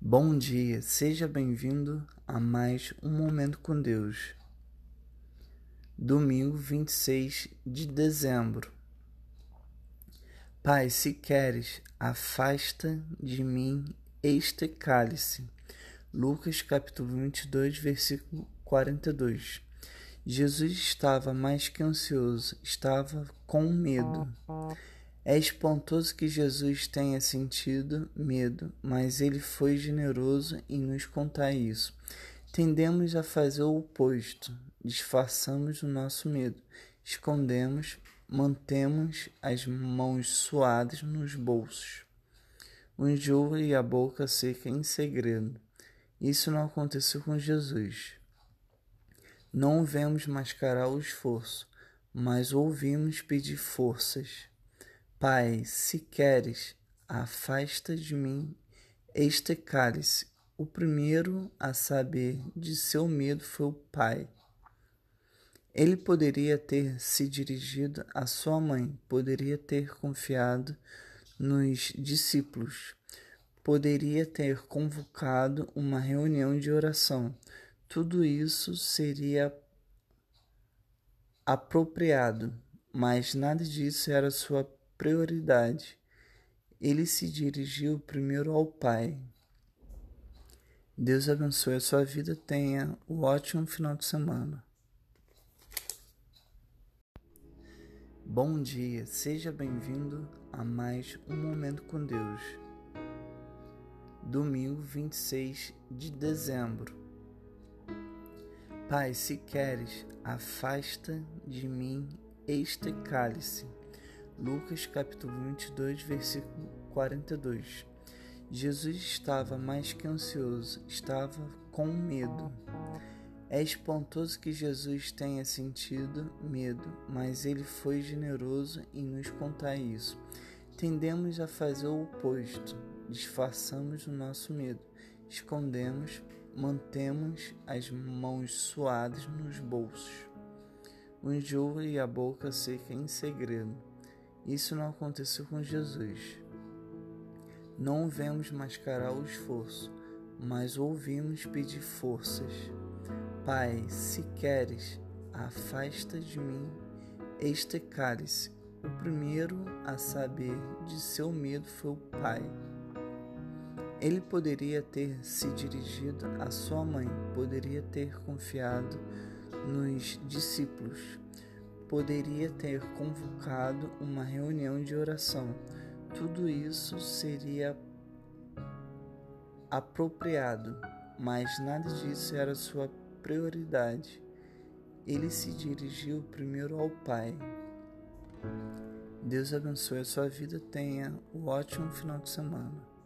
Bom dia, seja bem-vindo a mais um Momento com Deus. Domingo 26 de dezembro. Pai, se queres, afasta de mim este cálice. Lucas capítulo 22, versículo 42. Jesus estava mais que ansioso, estava com medo. É espantoso que Jesus tenha sentido medo, mas ele foi generoso em nos contar isso. Tendemos a fazer o oposto, disfarçamos o nosso medo, escondemos, mantemos as mãos suadas nos bolsos, o enjoo e a boca seca em segredo. Isso não aconteceu com Jesus. Não vemos mascarar o esforço, mas ouvimos pedir forças. Pai, se queres, afasta de mim este cálice. O primeiro a saber de seu medo foi o pai. Ele poderia ter se dirigido à sua mãe, poderia ter confiado nos discípulos, poderia ter convocado uma reunião de oração. Tudo isso seria apropriado, mas nada disso era sua prioridade. Ele se dirigiu primeiro ao Pai. Deus abençoe a sua vida. Tenha um ótimo final de semana. Bom dia, seja bem-vindo a mais um Momento com Deus. Domingo 26 de dezembro. Pai, se queres, afasta de mim este cálice Lucas capítulo 22, versículo 42. Jesus estava mais que ansioso, estava com medo. É espantoso que Jesus tenha sentido medo, mas ele foi generoso em nos contar isso. Tendemos a fazer o oposto, disfarçamos o nosso medo, escondemos, mantemos as mãos suadas nos bolsos, o enjoo e a boca seca em segredo. Isso não aconteceu com Jesus. Não vemos mascarar o esforço, mas ouvimos pedir forças. Pai, se queres, afasta de mim este cálice. O primeiro a saber de seu medo foi o pai. Ele poderia ter se dirigido à sua mãe, poderia ter confiado nos discípulos, poderia ter convocado uma reunião de oração. Tudo isso seria apropriado, mas nada disso era sua prioridade. Ele se dirigiu primeiro ao Pai. Deus abençoe a sua vida. Tenha um ótimo final de semana.